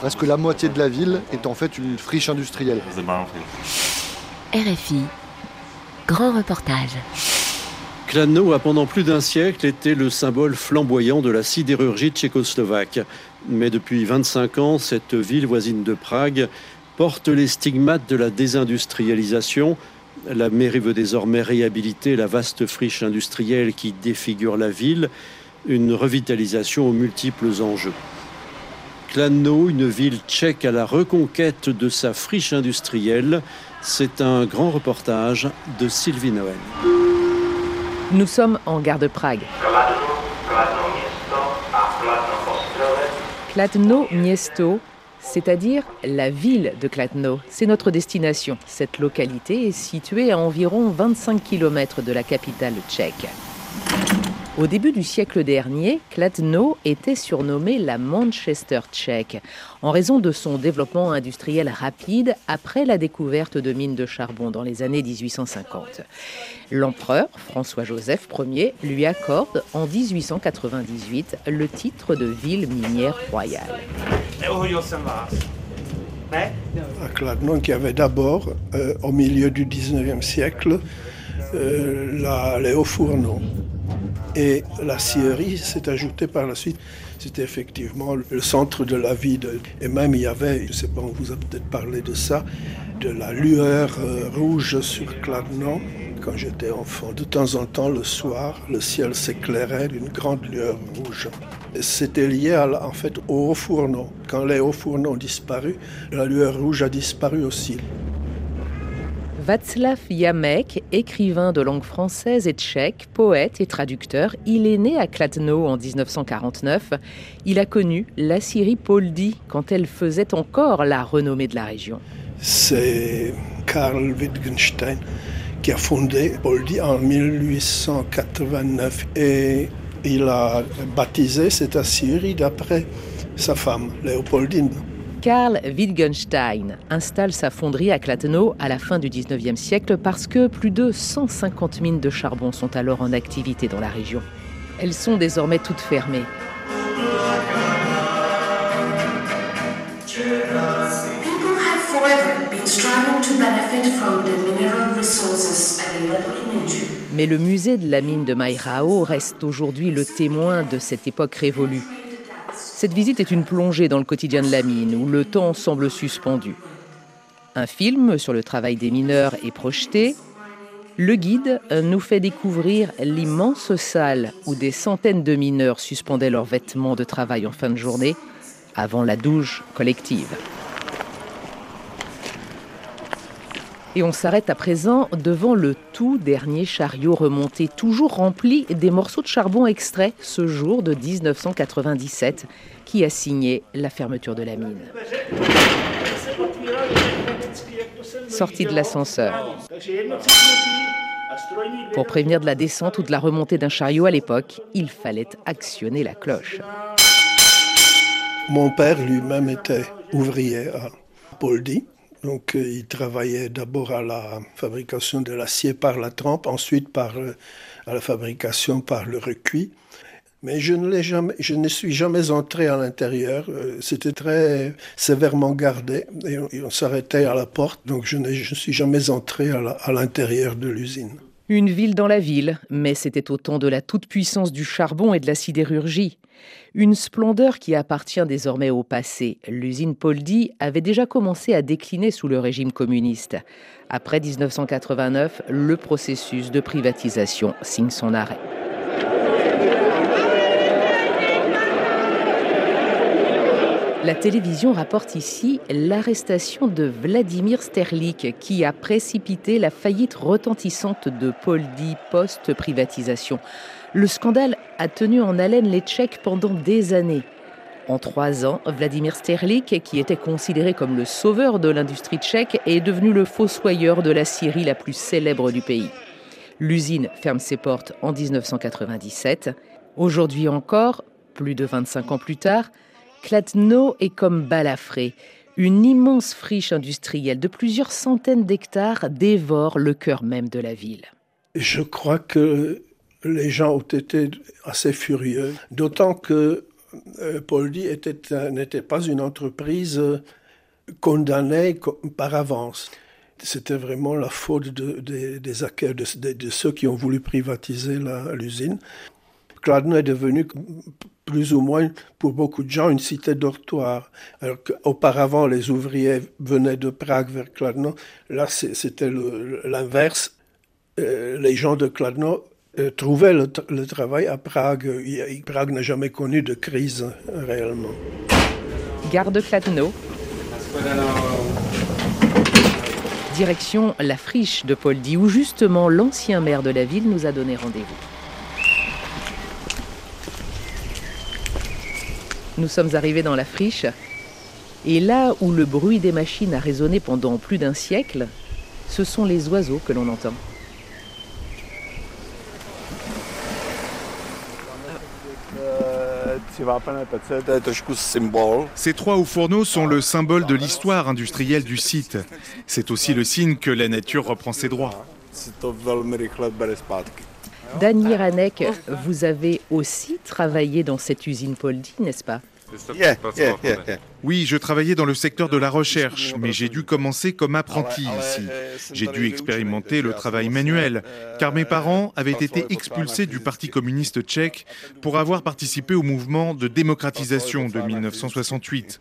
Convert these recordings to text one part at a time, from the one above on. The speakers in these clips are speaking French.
Presque la moitié de la ville est en fait une friche industrielle. RFI, grand reportage. Kladno a pendant plus d'un siècle été le symbole flamboyant de la sidérurgie tchécoslovaque. Mais depuis 25 ans, cette ville voisine de Prague porte les stigmates de la désindustrialisation. La mairie veut désormais réhabiliter la vaste friche industrielle qui défigure la ville, une revitalisation aux multiples enjeux. Kladno, une ville tchèque à la reconquête de sa friche industrielle, c'est un grand reportage de Sylvie Noël. Nous sommes en gare de Prague. Kladno Miesto, c'est-à-dire la ville de Kladno. C'est notre destination. Cette localité est située à environ 25 km de la capitale tchèque. Au début du siècle dernier, Kladno était surnommé la Manchester tchèque en raison de son développement industriel rapide après la découverte de mines de charbon dans les années 1850. L'empereur François-Joseph Ier lui accorde en 1898 le titre de ville minière royale. À Kladno, qui avait d'abord, euh, au milieu du 19e siècle, euh, la, les hauts fourneaux. Et la scierie s'est ajoutée par la suite. C'était effectivement le centre de la vie. et même il y avait, je ne sais pas, on vous a peut-être parlé de ça, de la lueur euh, rouge sur Cladnon quand j'étais enfant. De temps en temps, le soir, le ciel s'éclairait d'une grande lueur rouge. C'était lié en fait aux hauts fourneaux. Quand les hauts fourneaux ont disparu, la lueur rouge a disparu aussi. Václav Jamek, écrivain de langue française et tchèque, poète et traducteur, il est né à Kladno en 1949. Il a connu la Syrie Poldi quand elle faisait encore la renommée de la région. C'est Karl Wittgenstein qui a fondé Poldi en 1889 et il a baptisé cette Assyrie d'après sa femme, Léopoldine. Karl Wittgenstein installe sa fonderie à Kladno à la fin du 19e siècle parce que plus de 150 mines de charbon sont alors en activité dans la région. Elles sont désormais toutes fermées. Mais le musée de la mine de Mairao reste aujourd'hui le témoin de cette époque révolue. Cette visite est une plongée dans le quotidien de la mine, où le temps semble suspendu. Un film sur le travail des mineurs est projeté. Le guide nous fait découvrir l'immense salle où des centaines de mineurs suspendaient leurs vêtements de travail en fin de journée avant la douche collective. Et on s'arrête à présent devant le tout dernier chariot remonté, toujours rempli des morceaux de charbon extraits ce jour de 1997, qui a signé la fermeture de la mine. Sortie de l'ascenseur. Pour prévenir de la descente ou de la remontée d'un chariot à l'époque, il fallait actionner la cloche. Mon père lui-même était ouvrier à Poldi donc, euh, il travaillait d'abord à la fabrication de l'acier par la trempe, ensuite par, euh, à la fabrication par le recuit. Mais je ne, suis jamais entré à l'intérieur. Euh, c'était très sévèrement gardé et on, s'arrêtait à la porte. Donc je ne suis jamais entré à l'intérieur de l'usine. Une ville dans la ville, mais c'était au temps de la toute-puissance du charbon et de la sidérurgie. Une splendeur qui appartient désormais au passé. L'usine Poldi avait déjà commencé à décliner sous le régime communiste. Après 1989, le processus de privatisation signe son arrêt. La télévision rapporte ici l'arrestation de Vladimir Sterlik qui a précipité la faillite retentissante de Poldi post-privatisation. Le scandale a tenu en haleine les Tchèques pendant des années. En trois ans, Vladimir Sterlik, qui était considéré comme le sauveur de l'industrie tchèque, est devenu le fossoyeur de la Syrie la plus célèbre du pays. L'usine ferme ses portes en 1997. Aujourd'hui encore, plus de 25 ans plus tard, Kladno est comme balafré. Une immense friche industrielle de plusieurs centaines d'hectares dévore le cœur même de la ville. Je crois que les gens ont été assez furieux, d'autant que euh, Poldi n'était pas une entreprise condamnée par avance. C'était vraiment la faute de, des, de, ceux qui ont voulu privatiser l'usine. Kladno est devenu plus ou moins pour beaucoup de gens une cité dortoir. Alors qu'auparavant les ouvriers venaient de Prague vers Kladno, là c'était l'inverse. Euh, les gens de Kladno euh, trouvaient le, travail à Prague. Prague n'a jamais connu de crise réellement. Gare de Kladno. Direction la friche de Poldi, où justement l'ancien maire de la ville nous a donné rendez-vous. Nous sommes arrivés dans la friche, et là où le bruit des machines a résonné pendant plus d'un siècle, ce sont les oiseaux que l'on entend. Ces trois hauts fourneaux sont le symbole de l'histoire industrielle du site. C'est aussi le signe que la nature reprend ses droits. Dan Iranek, vous avez aussi travaillé dans cette usine Poldi, n'est-ce pas? Oui, je travaillais dans le secteur de la recherche, mais j'ai dû commencer comme apprenti ici. J'ai dû expérimenter le travail manuel, car mes parents avaient été expulsés du Parti communiste tchèque pour avoir participé au mouvement de démocratisation de 1968.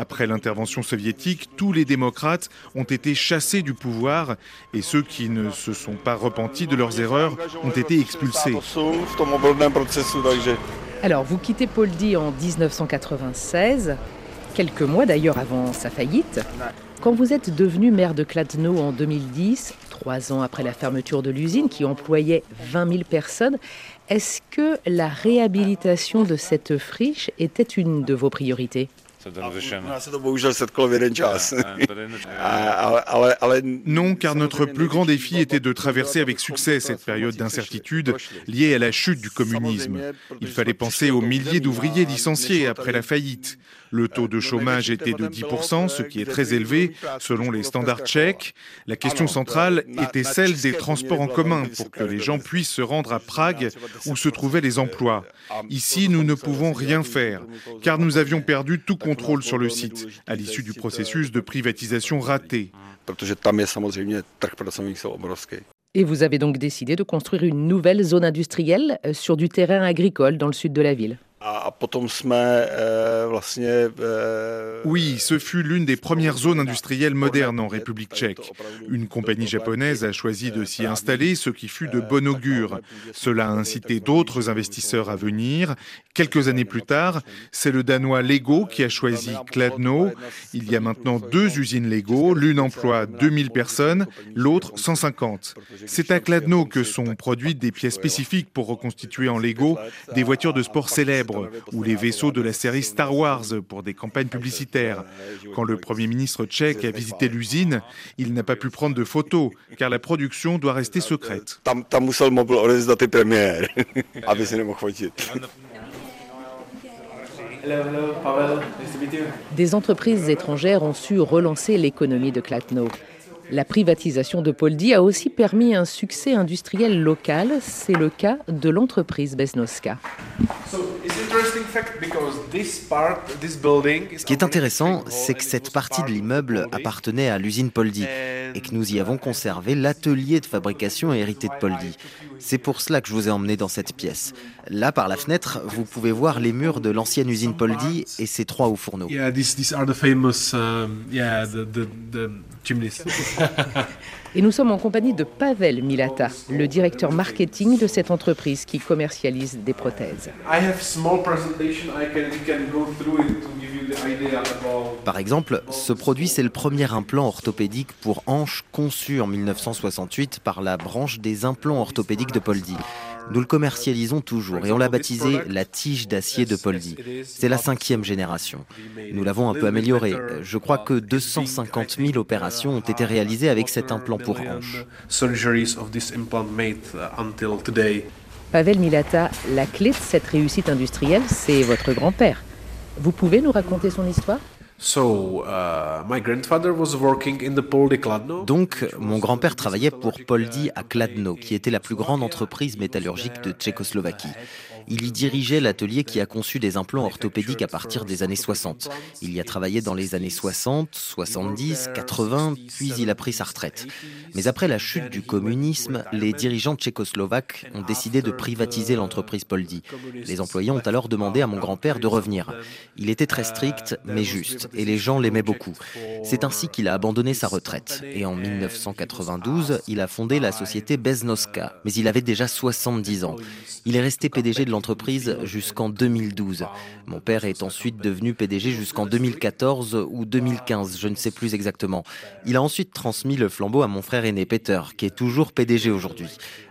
Après l'intervention soviétique, tous les démocrates ont été chassés du pouvoir et ceux qui ne se sont pas repentis de leurs erreurs ont été expulsés. Alors, vous quittez Poldi en 1996, quelques mois d'ailleurs avant sa faillite. Quand vous êtes devenu maire de Kladno en 2010, trois ans après la fermeture de l'usine qui employait 20 000 personnes, est-ce que la réhabilitation de cette friche était une de vos priorités? non, car notre plus grand défi était de traverser avec succès cette période d'incertitude liée à la chute du communisme. Il fallait penser aux milliers d'ouvriers licenciés après la faillite. Le taux de chômage était de 10%, ce qui est très élevé selon les standards tchèques. La question centrale était celle des transports en commun pour que les gens puissent se rendre à Prague où se trouvaient les emplois. Ici, nous ne pouvons rien faire car nous avions perdu tout contrôle sur le site à l'issue du processus de privatisation raté. Et vous avez donc décidé de construire une nouvelle zone industrielle euh, sur du terrain agricole dans le sud de la ville. Oui, ce fut l'une des premières zones industrielles modernes en République tchèque. Une compagnie japonaise a choisi de s'y installer, ce qui fut de bon augure. Cela a incité d'autres investisseurs à venir. Quelques années plus tard, c'est le Danois Lego qui a choisi Kladno. Il y a maintenant deux usines Lego. L'une emploie 2000 personnes, l'autre 150. C'est à Kladno que sont produites des pièces spécifiques pour reconstituer en Lego des voitures de sport célèbres ou les vaisseaux de la série Star Wars pour des campagnes publicitaires. Quand le Premier ministre tchèque a visité l'usine, il n'a pas pu prendre de photos car la production doit rester secrète. Des entreprises étrangères ont su relancer l'économie de Klatno. La privatisation de Poldi a aussi permis un succès industriel local. C'est le cas de l'entreprise Besnoska. Ce qui est intéressant, c'est que cette partie de l'immeuble appartenait à l'usine Poldi et que nous y avons conservé l'atelier de fabrication hérité de Poldi. C'est pour cela que je vous ai emmené dans cette pièce. Là, par la fenêtre, vous pouvez voir les murs de l'ancienne usine Poldi et ses trois hauts fourneaux. Et nous sommes en compagnie de Pavel Milata, le directeur marketing de cette entreprise qui commercialise des prothèses. Par exemple, ce produit, c'est le premier implant orthopédique pour hanches conçu en 1968 par la branche des implants orthopédiques de Poldi. Nous le commercialisons toujours et on l'a baptisé la tige d'acier de Poldi. C'est la cinquième génération. Nous l'avons un peu amélioré. Je crois que 250 000 opérations ont été réalisées avec cet implant pour hanche. Pavel Milata, la clé de cette réussite industrielle, c'est votre grand-père. Vous pouvez nous raconter son histoire? Donc, mon grand-père travaillait pour Poldi à Kladno, qui était la plus grande entreprise métallurgique de Tchécoslovaquie. Il y dirigeait l'atelier qui a conçu des implants orthopédiques à partir des années 60. Il y a travaillé dans les années 60, 70, 80, puis il a pris sa retraite. Mais après la chute du communisme, les dirigeants tchécoslovaques ont décidé de privatiser l'entreprise Poldi. Les employés ont alors demandé à mon grand-père de revenir. Il était très strict, mais juste, et les gens l'aimaient beaucoup. C'est ainsi qu'il a abandonné sa retraite. Et en 1992, il a fondé la société Beznoska, mais il avait déjà 70 ans. Il est resté PDG de l'entreprise jusqu'en 2012. Mon père est ensuite devenu PDG jusqu'en 2014 ou 2015, je ne sais plus exactement. Il a ensuite transmis le flambeau à mon frère aîné Peter, qui est toujours PDG aujourd'hui.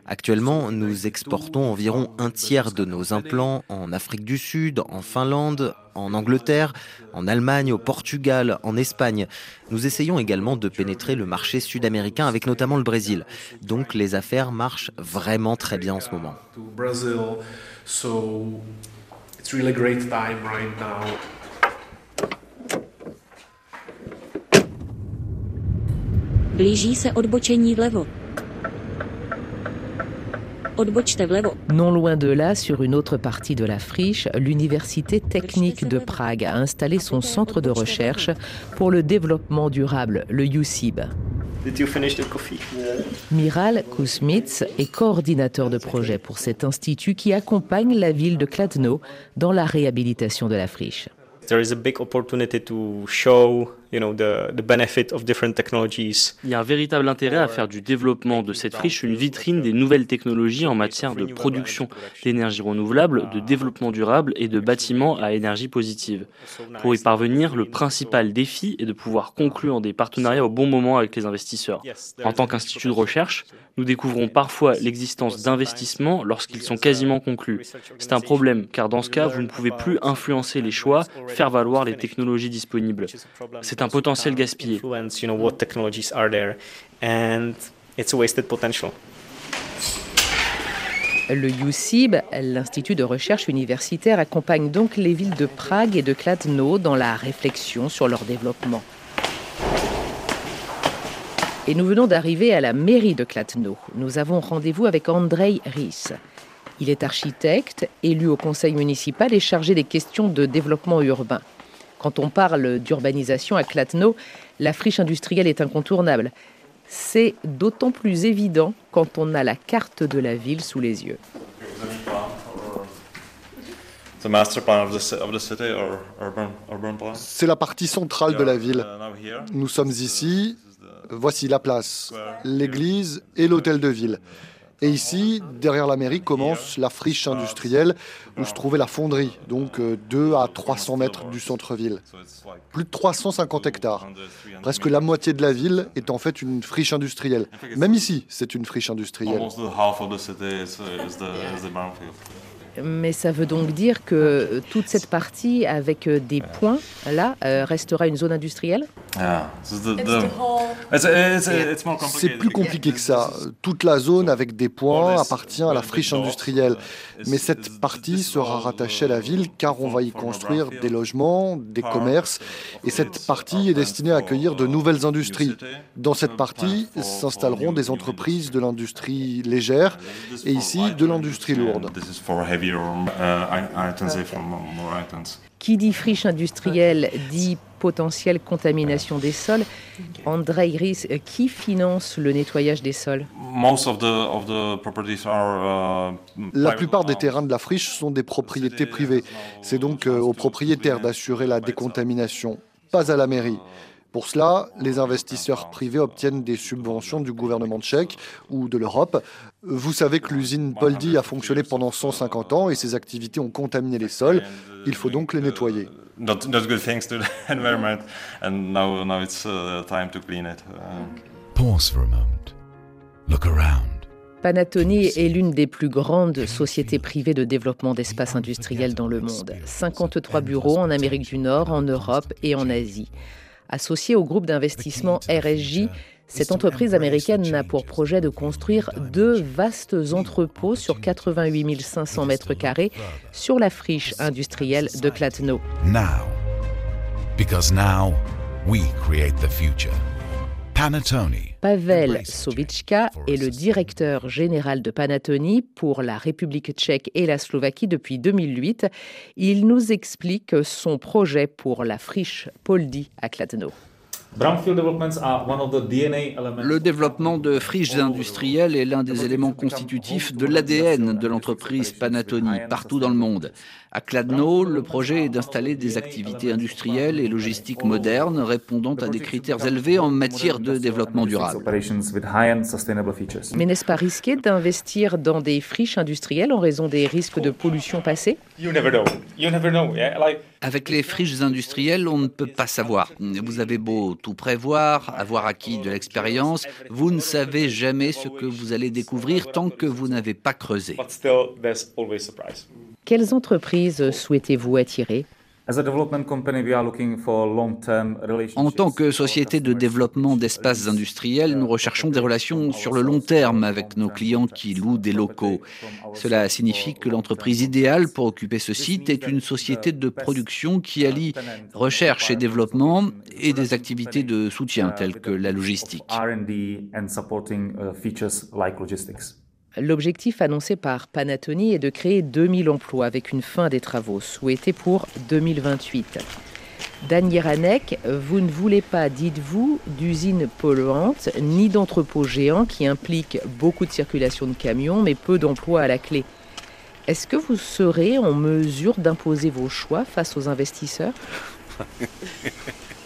Actuellement, nous exportons environ un tiers de nos implants en Afrique du Sud, en Finlande, en Angleterre, en Allemagne, au Portugal, en Espagne. Nous essayons également de pénétrer le marché sud-américain avec notamment le Brésil. Donc les affaires marchent vraiment très bien en ce moment. Non loin de là, sur une autre partie de la friche, l'Université technique de Prague a installé son centre de recherche pour le développement durable, le UCIB. Miral Kusmits est coordinateur de projet pour cet institut qui accompagne la ville de Kladno dans la réhabilitation de la friche. There is a big opportunity to show il y a un véritable intérêt à faire du développement de cette friche une vitrine des nouvelles technologies en matière de production d'énergie renouvelable, de développement durable et de bâtiments à énergie positive. Pour y parvenir, le principal défi est de pouvoir conclure des partenariats au bon moment avec les investisseurs. En tant qu'institut de recherche, nous découvrons parfois l'existence d'investissements lorsqu'ils sont quasiment conclus. C'est un problème, car dans ce cas, vous ne pouvez plus influencer les choix, faire valoir les technologies disponibles un potentiel gaspillé. Le UCIB, l'Institut de recherche universitaire, accompagne donc les villes de Prague et de Kladno dans la réflexion sur leur développement. Et nous venons d'arriver à la mairie de Kladno. Nous avons rendez-vous avec Andrei Ries. Il est architecte, élu au conseil municipal et chargé des questions de développement urbain. Quand on parle d'urbanisation à Klatno, la friche industrielle est incontournable. C'est d'autant plus évident quand on a la carte de la ville sous les yeux. C'est la partie centrale de la ville. Nous sommes ici. Voici la place, l'église et l'hôtel de ville. Et ici, derrière la mairie, commence la friche industrielle où se trouvait la fonderie, donc 2 euh, à 300 mètres du centre-ville. Plus de 350 hectares. Presque la moitié de la ville est en fait une friche industrielle. Même ici, c'est une friche industrielle mais ça veut donc dire que toute cette partie avec euh, des points, là, euh, restera une zone industrielle C'est plus compliqué que ça. Toute la zone avec des points appartient à la friche industrielle. Mais cette partie sera rattachée à la ville car on va y construire des logements, des commerces. Et cette partie est destinée à accueillir de nouvelles industries. Dans cette partie s'installeront des entreprises de l'industrie légère et ici de l'industrie lourde. Qui dit friche industrielle dit potentielle contamination des sols. André Iris, qui finance le nettoyage des sols? Uh, La plupart des terrains de la friche sont des propriétés privées. C'est donc euh, aux propriétaires d'assurer la décontamination, pas à la mairie. Pour cela, les investisseurs privés obtiennent des subventions du gouvernement tchèque ou de l'Europe. Vous savez que l'usine Poldi a fonctionné pendant 150 ans et ses activités ont contaminé les sols. Il faut donc les nettoyer. Panatoni est l'une des plus grandes sociétés privées de développement d'espace industriel dans le monde. 53 bureaux en Amérique du Nord, en Europe et en Asie. Associée au groupe d'investissement RSJ, cette entreprise américaine n'a pour projet de construire deux vastes entrepôts sur 88 500 mètres carrés sur la friche industrielle de Klatno. Pavel Sovichka est le directeur général de Panattoni pour la République tchèque et la Slovaquie depuis 2008. Il nous explique son projet pour la friche Poldi à Kladno. Le développement de friches industrielles est l'un des éléments constitutifs de l'ADN de l'entreprise Panattoni partout dans le monde. À Kladno, le projet est d'installer des activités industrielles et logistiques modernes répondant à des critères élevés en matière de développement durable. Mais n'est-ce pas risqué d'investir dans des friches industrielles en raison des risques de pollution passée Avec les friches industrielles, on ne peut pas savoir. Vous avez beau tout prévoir, avoir acquis de l'expérience, vous ne savez jamais ce que vous allez découvrir tant que vous n'avez pas creusé. Quelles entreprises souhaitez-vous attirer? En tant que société de développement d'espaces industriels, nous recherchons des relations sur le long terme avec nos clients qui louent des locaux. Cela signifie que l'entreprise idéale pour occuper ce site est une société de production qui allie recherche et développement et des activités de soutien telles que la logistique. L'objectif annoncé par Panattoni est de créer 2000 emplois avec une fin des travaux souhaitée pour 2028. Dan Yeranek, vous ne voulez pas, dites-vous, d'usines polluantes ni d'entrepôts géants qui impliquent beaucoup de circulation de camions mais peu d'emplois à la clé. Est-ce que vous serez en mesure d'imposer vos choix face aux investisseurs?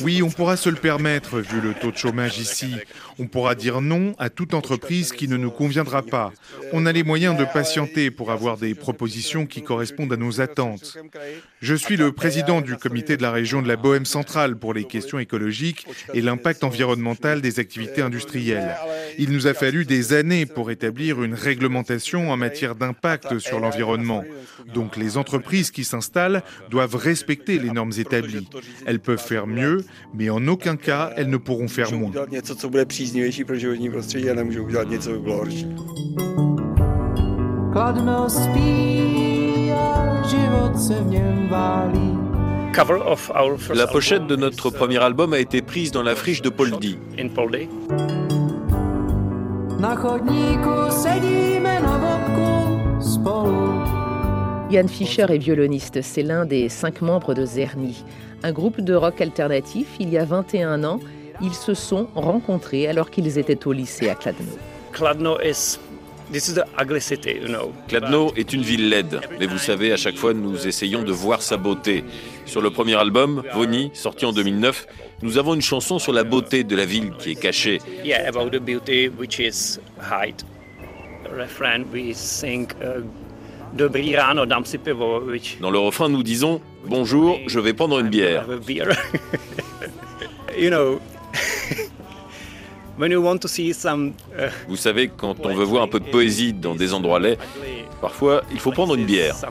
oui, on pourra se le permettre vu le taux de chômage ici. On pourra dire non à toute entreprise qui ne nous conviendra pas. On a les moyens de patienter pour avoir des propositions qui correspondent à nos attentes. Je suis le président du comité de la région de la Bohème centrale pour les questions écologiques et l'impact environnemental des activités industrielles. Il nous a fallu des années pour établir une réglementation en matière d'impact sur l'environnement. Donc les entreprises qui s'installent doivent respecter les normes établies. Elles peuvent faire mieux, mais en aucun cas elles ne pourront faire moins. La pochette de notre premier album a été prise dans la friche de Poldi. Yann Fischer est violoniste, c'est l'un des cinq membres de Zerny, un groupe de rock alternatif. Il y a 21 ans, ils se sont rencontrés alors qu'ils étaient au lycée à Kladno. Kladno est Kladno est une ville laide, mais vous savez, à chaque fois, nous essayons de voir sa beauté. Sur le premier album, Voni, sorti en 2009, nous avons une chanson sur la beauté de la ville qui est cachée. Dans le refrain, nous disons Bonjour, je vais prendre une bière. Vous savez, quand on veut voir un peu de poésie dans des endroits laids, parfois il faut prendre une bière.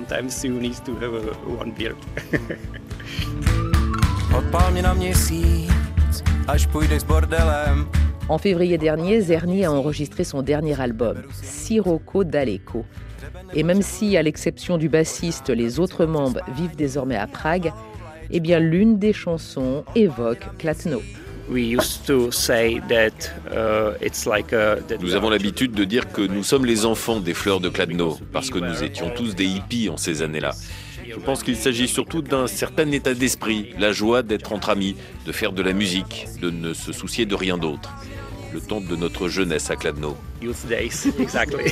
En février dernier, Zerny a enregistré son dernier album, Sirocco Daleko. Et même si, à l'exception du bassiste, les autres membres vivent désormais à Prague, eh bien l'une des chansons évoque Klatno. Uh, nous avons l'habitude de dire que nous sommes les enfants des fleurs de Kladno, parce que nous étions tous des hippies en ces années-là. Je pense qu'il s'agit surtout d'un certain état d'esprit, la joie d'être entre amis, de faire de la musique, de ne se soucier de rien d'autre. Le temps de notre jeunesse à Kladno. Youth Days, exactly.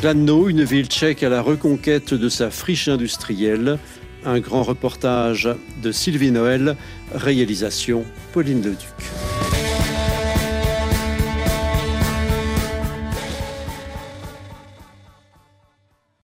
Kladno, une ville tchèque à la reconquête de sa friche industrielle. Un grand reportage de Sylvie Noël, réalisation Pauline Leduc.